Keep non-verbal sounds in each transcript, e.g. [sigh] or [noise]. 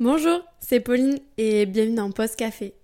Bonjour, c'est Pauline et bienvenue dans Post Café.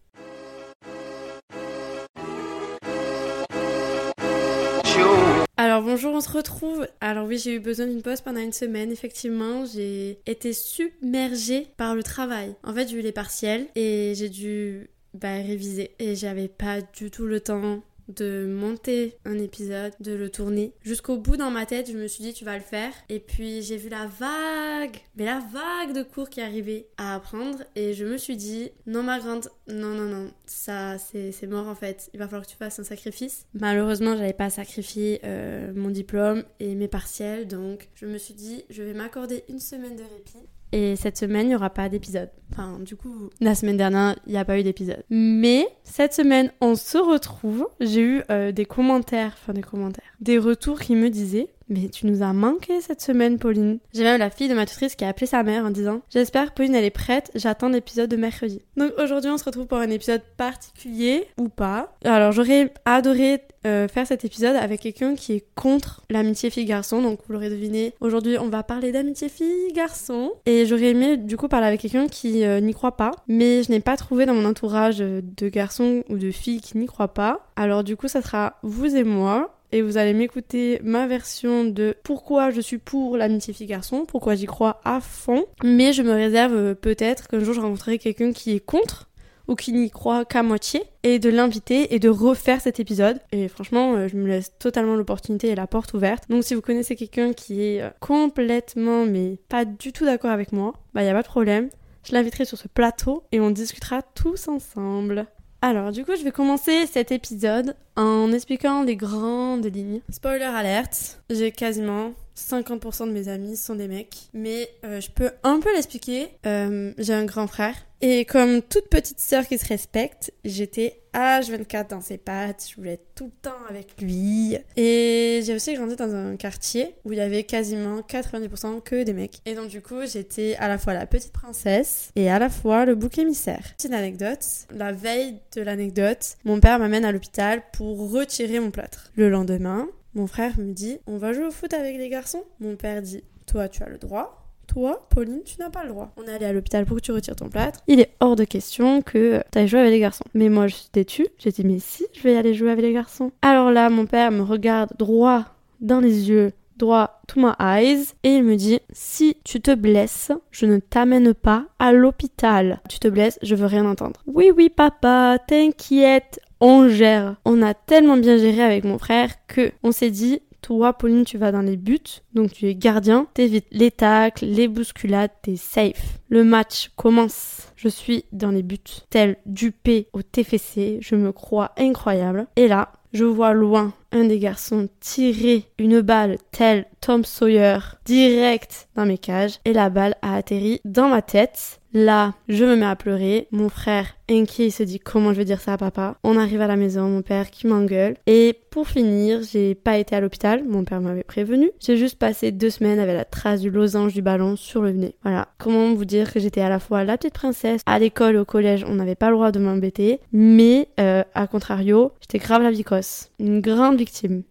Alors bonjour, on se retrouve. Alors oui, j'ai eu besoin d'une pause pendant une semaine. Effectivement, j'ai été submergée par le travail. En fait, j'ai eu les partiels et j'ai dû bah, réviser. Et j'avais pas du tout le temps de monter un épisode, de le tourner. Jusqu'au bout dans ma tête, je me suis dit tu vas le faire. Et puis j'ai vu la vague, mais la vague de cours qui arrivait à apprendre. Et je me suis dit non ma grande, non non non, ça c'est mort en fait. Il va falloir que tu fasses un sacrifice. Malheureusement, j'avais pas sacrifié euh, mon diplôme et mes partiels. Donc je me suis dit je vais m'accorder une semaine de répit. Et cette semaine, il n'y aura pas d'épisode. Enfin, du coup, la semaine dernière, il n'y a pas eu d'épisode. Mais cette semaine, on se retrouve. J'ai eu euh, des commentaires, enfin des commentaires, des retours qui me disaient mais tu nous as manqué cette semaine, Pauline. J'ai même la fille de ma tutrice qui a appelé sa mère en disant J'espère Pauline elle est prête, j'attends l'épisode de mercredi. Donc aujourd'hui on se retrouve pour un épisode particulier ou pas. Alors j'aurais adoré euh, faire cet épisode avec quelqu'un qui est contre l'amitié fille-garçon. Donc vous l'aurez deviné, aujourd'hui on va parler d'amitié fille-garçon. Et j'aurais aimé du coup parler avec quelqu'un qui euh, n'y croit pas. Mais je n'ai pas trouvé dans mon entourage de garçons ou de filles qui n'y croient pas. Alors du coup ça sera vous et moi et vous allez m'écouter ma version de pourquoi je suis pour l'amitié fille-garçon, pourquoi j'y crois à fond. Mais je me réserve euh, peut-être qu'un jour je rencontrerai quelqu'un qui est contre ou qui n'y croit qu'à moitié et de l'inviter et de refaire cet épisode. Et franchement, euh, je me laisse totalement l'opportunité et la porte ouverte. Donc si vous connaissez quelqu'un qui est euh, complètement mais pas du tout d'accord avec moi, bah y a pas de problème. Je l'inviterai sur ce plateau et on discutera tous ensemble. Alors, du coup, je vais commencer cet épisode en expliquant les grandes lignes. Spoiler alerte, j'ai quasiment 50% de mes amis sont des mecs, mais euh, je peux un peu l'expliquer. Euh, j'ai un grand frère et comme toute petite sœur qui se respecte, j'étais H24 dans ses pattes, je voulais être tout le temps avec lui. Et j'ai aussi grandi dans un quartier où il y avait quasiment 90% que des mecs. Et donc du coup, j'étais à la fois la petite princesse et à la fois le bouc émissaire. Petite anecdote, la veille de l'anecdote, mon père m'amène à l'hôpital pour retirer mon plâtre. Le lendemain, mon frère me dit On va jouer au foot avec les garçons Mon père dit Toi, tu as le droit. Toi, Pauline, tu n'as pas le droit. On est allé à l'hôpital pour que tu retires ton plâtre. Il est hors de question que tu ailles jouer avec les garçons. Mais moi, je suis têtue. J'ai dit Mais si, je vais aller jouer avec les garçons. Alors là, mon père me regarde droit dans les yeux droit to my eyes et il me dit si tu te blesses, je ne t'amène pas à l'hôpital. Tu te blesses, je veux rien entendre. Oui oui papa, t'inquiète, on gère. On a tellement bien géré avec mon frère que on s'est dit toi, Pauline, tu vas dans les buts, donc tu es gardien, t'évites les tacles, les bousculades, t'es safe. Le match commence. Je suis dans les buts, tel Dupé au TFC, je me crois incroyable. Et là, je vois loin un des garçons tirer une balle telle Tom Sawyer direct dans mes cages et la balle a atterri dans ma tête. Là, je me mets à pleurer. Mon frère, inquiet, il se dit comment je vais dire ça à papa? On arrive à la maison, mon père qui m'engueule. Et pour finir, j'ai pas été à l'hôpital, mon père m'avait prévenu. J'ai juste passé deux semaines avec la trace du losange du ballon sur le nez. Voilà. Comment vous dire que j'étais à la fois la petite princesse, à l'école, au collège, on n'avait pas le droit de m'embêter, mais euh, à contrario, j'étais grave la vicosse. Une grande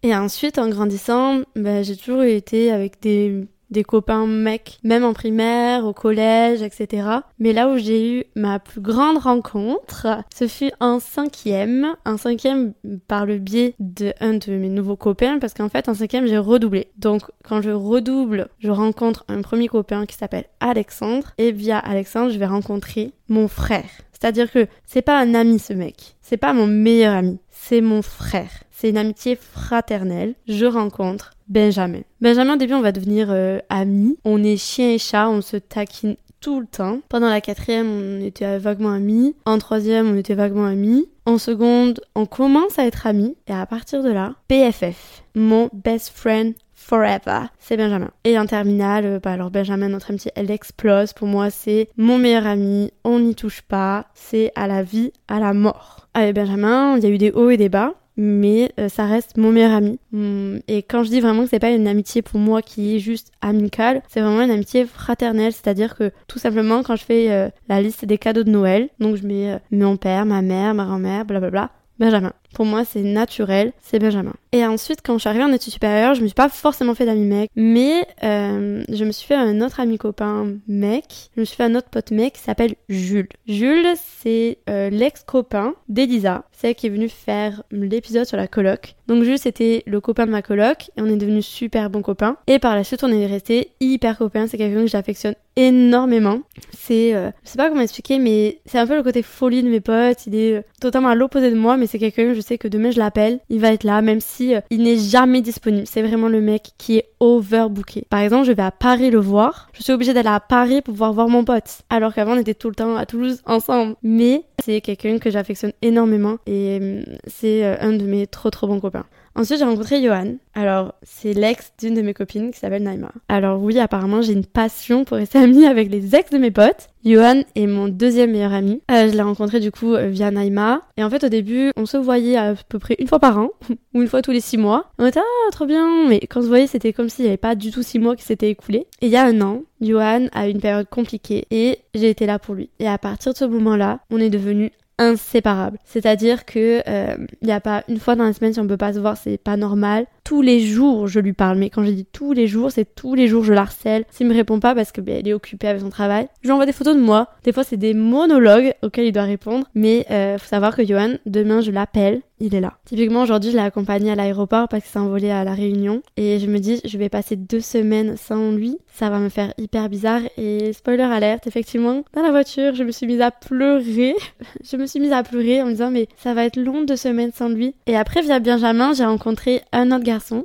Et ensuite, en grandissant, ben, j'ai toujours été avec des des copains mecs, même en primaire, au collège, etc. Mais là où j'ai eu ma plus grande rencontre, ce fut en cinquième, en cinquième par le biais de un de mes nouveaux copains, parce qu'en fait en cinquième j'ai redoublé. Donc quand je redouble, je rencontre un premier copain qui s'appelle Alexandre, et via Alexandre je vais rencontrer mon frère. C'est-à-dire que c'est pas un ami ce mec, c'est pas mon meilleur ami, c'est mon frère. C'est une amitié fraternelle. Je rencontre Benjamin. Benjamin, au début, on va devenir euh, amis. On est chien et chat, on se taquine tout le temps. Pendant la quatrième, on était vaguement amis. En troisième, on était vaguement amis. En seconde, on commence à être amis. Et à partir de là, BFF, mon best friend forever, c'est Benjamin. Et en terminale, euh, bah alors Benjamin, notre amitié, elle explose. Pour moi, c'est mon meilleur ami. On n'y touche pas. C'est à la vie, à la mort. Avec Benjamin, il y a eu des hauts et des bas mais euh, ça reste mon meilleur ami. Hmm, et quand je dis vraiment que c'est pas une amitié pour moi qui est juste amicale, c'est vraiment une amitié fraternelle, c'est-à-dire que tout simplement quand je fais euh, la liste des cadeaux de Noël, donc je mets euh, mon père, ma mère, ma grand-mère, blablabla, Benjamin. Pour moi, c'est naturel, c'est Benjamin. Et ensuite, quand je suis arrivée en études supérieures, je me suis pas forcément fait d'amis mec, mais euh, je me suis fait un autre ami copain mec. Je me suis fait un autre pote mec qui s'appelle Jules. Jules, c'est euh, l'ex-copain d'Elisa, celle qui est venue faire l'épisode sur la coloc. Donc Jules, c'était le copain de ma coloc et on est devenus super bons copains. Et par la suite, on est restés hyper copains. C'est quelqu'un que j'affectionne énormément. C'est, euh, je sais pas comment expliquer, mais c'est un peu le côté folie de mes potes. Il est totalement à l'opposé de moi, mais c'est quelqu'un, je sais que demain je l'appelle, il va être là, même si euh, il n'est jamais disponible. C'est vraiment le mec qui est overbooké. Par exemple, je vais à Paris le voir. Je suis obligée d'aller à Paris pour pouvoir voir mon pote. Alors qu'avant, on était tout le temps à Toulouse ensemble. Mais c'est quelqu'un que j'affectionne énormément et euh, c'est un de mes trop trop bons copains. Ensuite, j'ai rencontré Johan. Alors, c'est l'ex d'une de mes copines qui s'appelle Naima. Alors oui, apparemment, j'ai une passion pour rester [laughs] amie avec les ex de mes potes. Johan est mon deuxième meilleur ami. Euh, je l'ai rencontré du coup euh, via Naima. Et en fait, au début, on se voyait à peu près une fois par an, [laughs] ou une fois tous les six mois. On était, ah, trop bien. Mais quand on se voyait, c'était comme s'il n'y avait pas du tout six mois qui s'étaient écoulés. Et il y a un an, Johan a eu une période compliquée et j'ai été là pour lui. Et à partir de ce moment-là, on est devenus inséparables. C'est-à-dire que il euh, n'y a pas une fois dans la semaine si on peut pas se voir, c'est pas normal. Tous les jours, je lui parle, mais quand je dis tous les jours, c'est tous les jours je l'harcèle. S'il me répond pas parce que ben, est occupé avec son travail, je lui envoie des photos de moi. Des fois, c'est des monologues auxquels il doit répondre, mais euh, faut savoir que Johan, demain, je l'appelle il est là. Typiquement, aujourd'hui, je l'ai accompagné à l'aéroport parce qu'il s'est envolé à la Réunion. Et je me dis, je vais passer deux semaines sans lui. Ça va me faire hyper bizarre. Et spoiler alerte, effectivement, dans la voiture, je me suis mise à pleurer. [laughs] je me suis mise à pleurer en me disant, mais ça va être long deux semaines sans lui. Et après, via Benjamin, j'ai rencontré un autre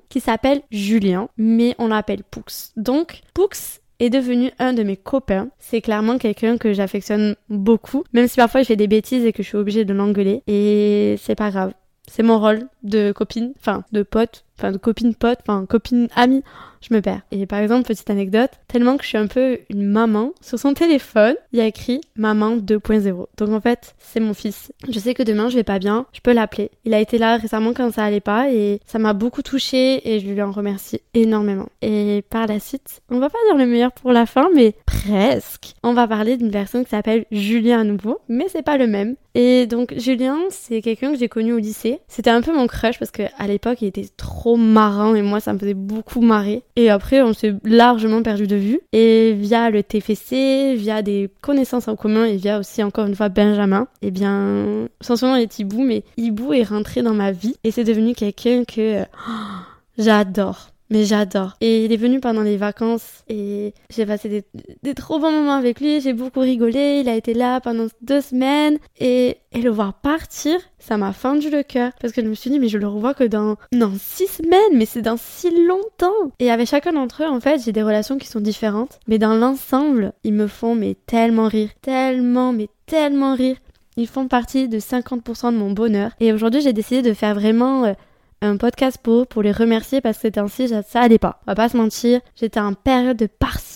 qui s'appelle Julien, mais on l'appelle Poux. Donc, Poux est devenu un de mes copains. C'est clairement quelqu'un que j'affectionne beaucoup, même si parfois il fait des bêtises et que je suis obligée de l'engueuler. Et c'est pas grave. C'est mon rôle de copine, enfin de pote, enfin copine pote, enfin copine amie je me perds. Et par exemple, petite anecdote, tellement que je suis un peu une maman, sur son téléphone, il y a écrit maman 2.0. Donc en fait, c'est mon fils. Je sais que demain je vais pas bien, je peux l'appeler. Il a été là récemment quand ça allait pas et ça m'a beaucoup touchée et je lui en remercie énormément. Et par la suite, on va pas dire le meilleur pour la fin, mais presque. On va parler d'une personne qui s'appelle Julien à nouveau, mais c'est pas le même. Et donc Julien, c'est quelqu'un que j'ai connu au lycée. C'était un peu mon crush parce qu'à l'époque, il était trop marrant et moi, ça me faisait beaucoup marrer. Et après, on s'est largement perdu de vue. Et via le TFC, via des connaissances en commun et via aussi encore une fois Benjamin, eh bien, sans son nom est Hibou, mais Hibou est rentré dans ma vie et c'est devenu quelqu'un que j'adore. Mais j'adore. Et il est venu pendant les vacances et j'ai passé des, trop bons moments avec lui. J'ai beaucoup rigolé. Il a été là pendant deux semaines et, et le voir partir, ça m'a fendu le cœur parce que je me suis dit mais je le revois que dans non six semaines, mais c'est dans si longtemps. Et avec chacun d'entre eux, en fait, j'ai des relations qui sont différentes, mais dans l'ensemble, ils me font mais tellement rire, tellement mais tellement rire. Ils font partie de 50% de mon bonheur. Et aujourd'hui, j'ai décidé de faire vraiment euh, un podcast pour pour les remercier parce que c'était ainsi ça allait pas. On va pas se mentir, j'étais en période de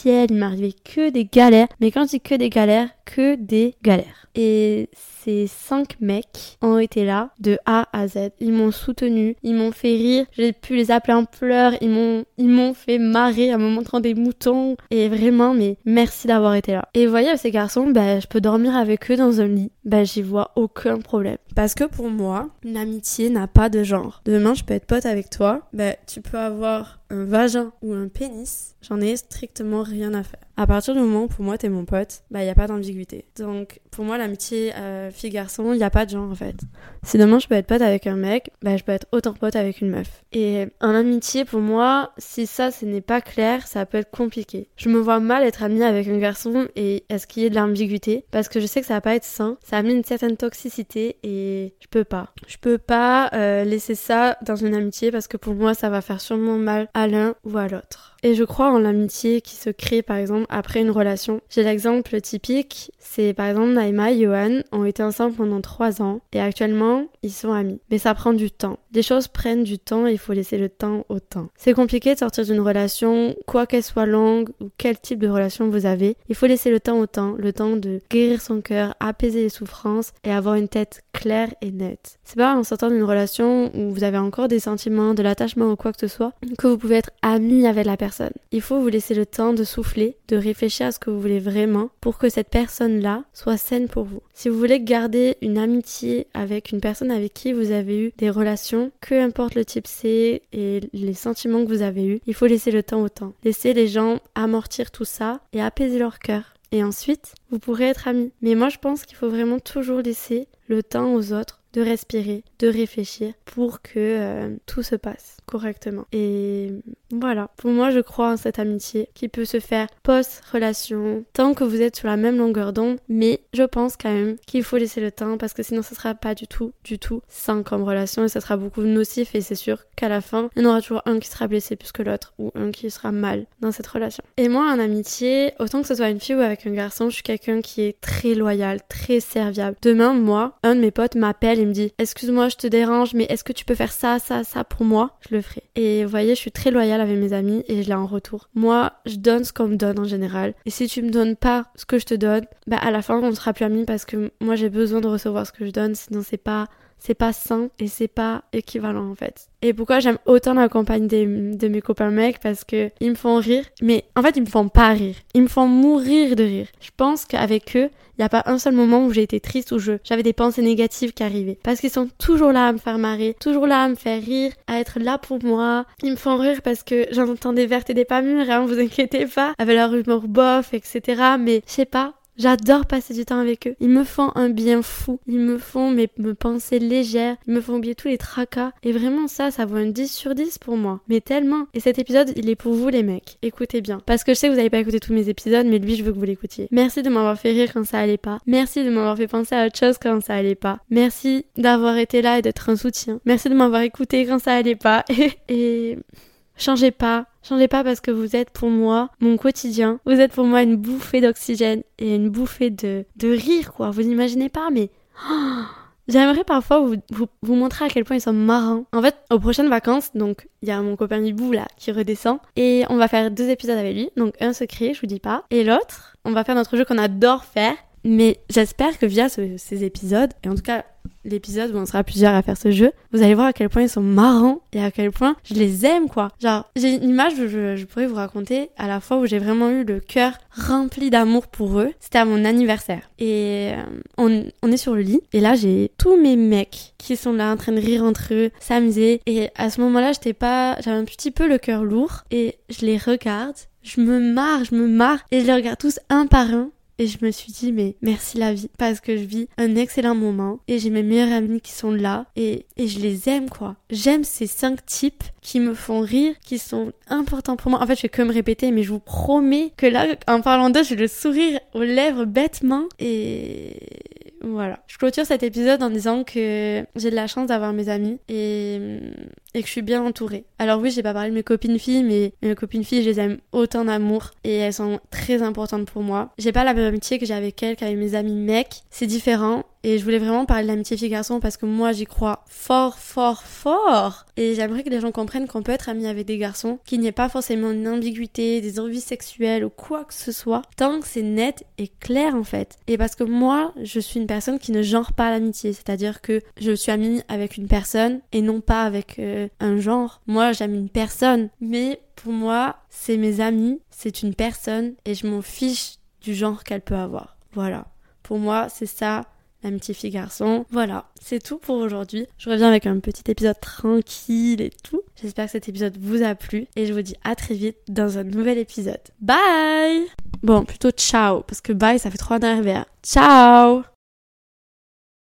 il m'arrivait que des galères, mais quand je dis que des galères, que des galères. Et ces cinq mecs ont été là de A à Z. Ils m'ont soutenu, ils m'ont fait rire, j'ai pu les appeler en pleurs, ils m'ont ils m'ont fait marrer en me montrant des moutons et vraiment mais merci d'avoir été là. Et vous voyez ces garçons, ben je peux dormir avec eux dans un lit. Ben j'y vois aucun problème. Parce que pour moi, l'amitié n'a pas de genre. Demain, je peux être pote avec toi, ben tu peux avoir un vagin ou un pénis, j'en ai strictement rien à faire. À partir du moment où pour moi t'es mon pote, bah y a pas d'ambiguïté. Donc pour moi l'amitié euh, fille-garçon, il y a pas de genre en fait. Si demain je peux être pote avec un mec, bah je peux être autant pote avec une meuf. Et en amitié pour moi, si ça ce n'est pas clair, ça peut être compliqué. Je me vois mal être amie avec un garçon et est-ce qu'il y ait de l'ambiguïté? Parce que je sais que ça va pas être sain, ça amène une certaine toxicité et je peux pas. Je peux pas euh, laisser ça dans une amitié parce que pour moi ça va faire sûrement mal à l'un ou à l'autre. Et je crois en l'amitié qui se crée par exemple après une relation. J'ai l'exemple typique, c'est par exemple Naima et Johan ont été ensemble pendant trois ans et actuellement ils sont amis. Mais ça prend du temps. Les choses prennent du temps et il faut laisser le temps au temps. C'est compliqué de sortir d'une relation, quoi qu'elle soit longue ou quel type de relation vous avez. Il faut laisser le temps au temps, le temps de guérir son cœur, apaiser les souffrances et avoir une tête claire et nette. C'est pas en sortant d'une relation où vous avez encore des sentiments, de l'attachement ou quoi que ce soit que vous pouvez être ami avec la personne Il faut vous laisser le temps de souffler, de réfléchir à ce que vous voulez vraiment pour que cette personne-là soit saine pour vous. Si vous voulez garder une amitié avec une personne avec qui vous avez eu des relations, peu importe le type c'est et les sentiments que vous avez eus, il faut laisser le temps au temps. Laisser les gens amortir tout ça et apaiser leur cœur. Et ensuite, vous pourrez être amis. Mais moi, je pense qu'il faut vraiment toujours laisser le temps aux autres de respirer, de réfléchir pour que euh, tout se passe correctement. Et voilà, pour moi je crois en cette amitié qui peut se faire post-relation, tant que vous êtes sur la même longueur d'onde, mais je pense quand même qu'il faut laisser le temps parce que sinon ce sera pas du tout, du tout sain comme relation et ça sera beaucoup nocif et c'est sûr qu'à la fin, il y en aura toujours un qui sera blessé plus que l'autre ou un qui sera mal dans cette relation. Et moi en amitié, autant que ce soit une fille ou avec un garçon, je suis quelqu'un qui est très loyal, très serviable. Demain, moi, un de mes potes m'appelle il me dit Excuse-moi, je te dérange, mais est-ce que tu peux faire ça, ça, ça pour moi? Je le ferai. Et vous voyez, je suis très loyale avec mes amis et je l'ai en retour. Moi, je donne ce qu'on me donne en général. Et si tu me donnes pas ce que je te donne, bah à la fin, on ne sera plus amis parce que moi, j'ai besoin de recevoir ce que je donne, sinon c'est pas c'est pas sain et c'est pas équivalent en fait. Et pourquoi j'aime autant la compagnie de mes copains mecs Parce que ils me font rire, mais en fait ils me font pas rire. Ils me font mourir de rire. Je pense qu'avec eux, il n'y a pas un seul moment où j'ai été triste ou j'avais des pensées négatives qui arrivaient. Parce qu'ils sont toujours là à me faire marrer, toujours là à me faire rire, à être là pour moi. Ils me font rire parce que j'en entends des vertes et des pas mûres, hein, vous inquiétez pas. Avec leur humour bof, etc. Mais je sais pas, J'adore passer du temps avec eux. Ils me font un bien fou. Ils me font mes, me penser légère. Ils me font oublier tous les tracas. Et vraiment ça, ça vaut un 10 sur 10 pour moi. Mais tellement. Et cet épisode, il est pour vous les mecs. Écoutez bien. Parce que je sais que vous n'avez pas écouté tous mes épisodes, mais lui, je veux que vous l'écoutiez. Merci de m'avoir fait rire quand ça allait pas. Merci de m'avoir fait penser à autre chose quand ça allait pas. Merci d'avoir été là et d'être un soutien. Merci de m'avoir écouté quand ça allait pas. [laughs] et... Changez pas, changez pas parce que vous êtes pour moi mon quotidien. Vous êtes pour moi une bouffée d'oxygène et une bouffée de, de rire, quoi. Vous n'imaginez pas, mais [gasps] j'aimerais parfois vous, vous, montrer à quel point ils sont marrants. En fait, aux prochaines vacances, donc il y a mon copain Mibou là qui redescend et on va faire deux épisodes avec lui. Donc un secret, je vous dis pas, et l'autre, on va faire notre jeu qu'on adore faire. Mais j'espère que via ces épisodes, et en tout cas l'épisode où on sera plusieurs à faire ce jeu, vous allez voir à quel point ils sont marrants et à quel point je les aime quoi. Genre, j'ai une image je, pourrais vous raconter à la fois où j'ai vraiment eu le cœur rempli d'amour pour eux. C'était à mon anniversaire. Et euh, on, on est sur le lit et là j'ai tous mes mecs qui sont là en train de rire entre eux, s'amuser. Et à ce moment-là, j'étais pas, j'avais un petit peu le cœur lourd et je les regarde. Je me marre, je me marre et je les regarde tous un par un et je me suis dit, mais merci la vie, parce que je vis un excellent moment et j'ai mes meilleurs amis qui sont là et, et je les aime, quoi. J'aime ces cinq types qui me font rire, qui sont importants pour moi. En fait, je vais que me répéter, mais je vous promets que là, en parlant d'eux, j'ai le sourire aux lèvres bêtement et voilà. Je clôture cet épisode en disant que j'ai de la chance d'avoir mes amis et, et que je suis bien entourée. Alors oui, j'ai pas parlé de mes copines filles, mais mes copines filles, je les aime autant d'amour et elles sont très importantes pour moi. J'ai pas la même amitié que j'ai avec elles qu'avec mes amis mecs. C'est différent et je voulais vraiment parler de l'amitié fille-garçon parce que moi j'y crois fort, fort, fort. Et j'aimerais que les gens comprennent qu'on peut être ami avec des garçons, qu'il n'y ait pas forcément une ambiguïté, des envies sexuelles ou quoi que ce soit, tant que c'est net et clair en fait. Et parce que moi, je suis une personne qui ne genre pas l'amitié, c'est-à-dire que je suis amie avec une personne et non pas avec euh, un genre. Moi, j'aime une personne, mais pour moi, c'est mes amis, c'est une personne et je m'en fiche du genre qu'elle peut avoir. Voilà. Pour moi, c'est ça l'amitié fille-garçon. Voilà, c'est tout pour aujourd'hui. Je reviens avec un petit épisode tranquille et tout. J'espère que cet épisode vous a plu et je vous dis à très vite dans un nouvel épisode. Bye Bon, plutôt ciao, parce que bye ça fait trop nerveux. Ciao